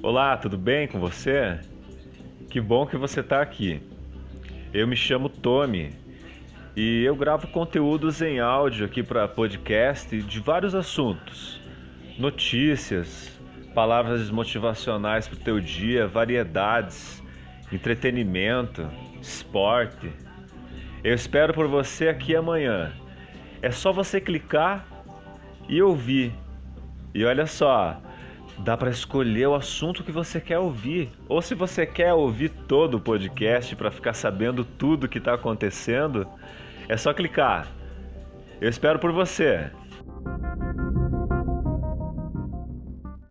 Olá, tudo bem com você? Que bom que você está aqui. Eu me chamo Tommy e eu gravo conteúdos em áudio aqui para podcast de vários assuntos: notícias, palavras motivacionais para o teu dia, variedades, entretenimento, esporte. Eu espero por você aqui amanhã. É só você clicar e ouvir. E olha só, dá para escolher o assunto que você quer ouvir. Ou se você quer ouvir todo o podcast para ficar sabendo tudo que está acontecendo, é só clicar. Eu espero por você.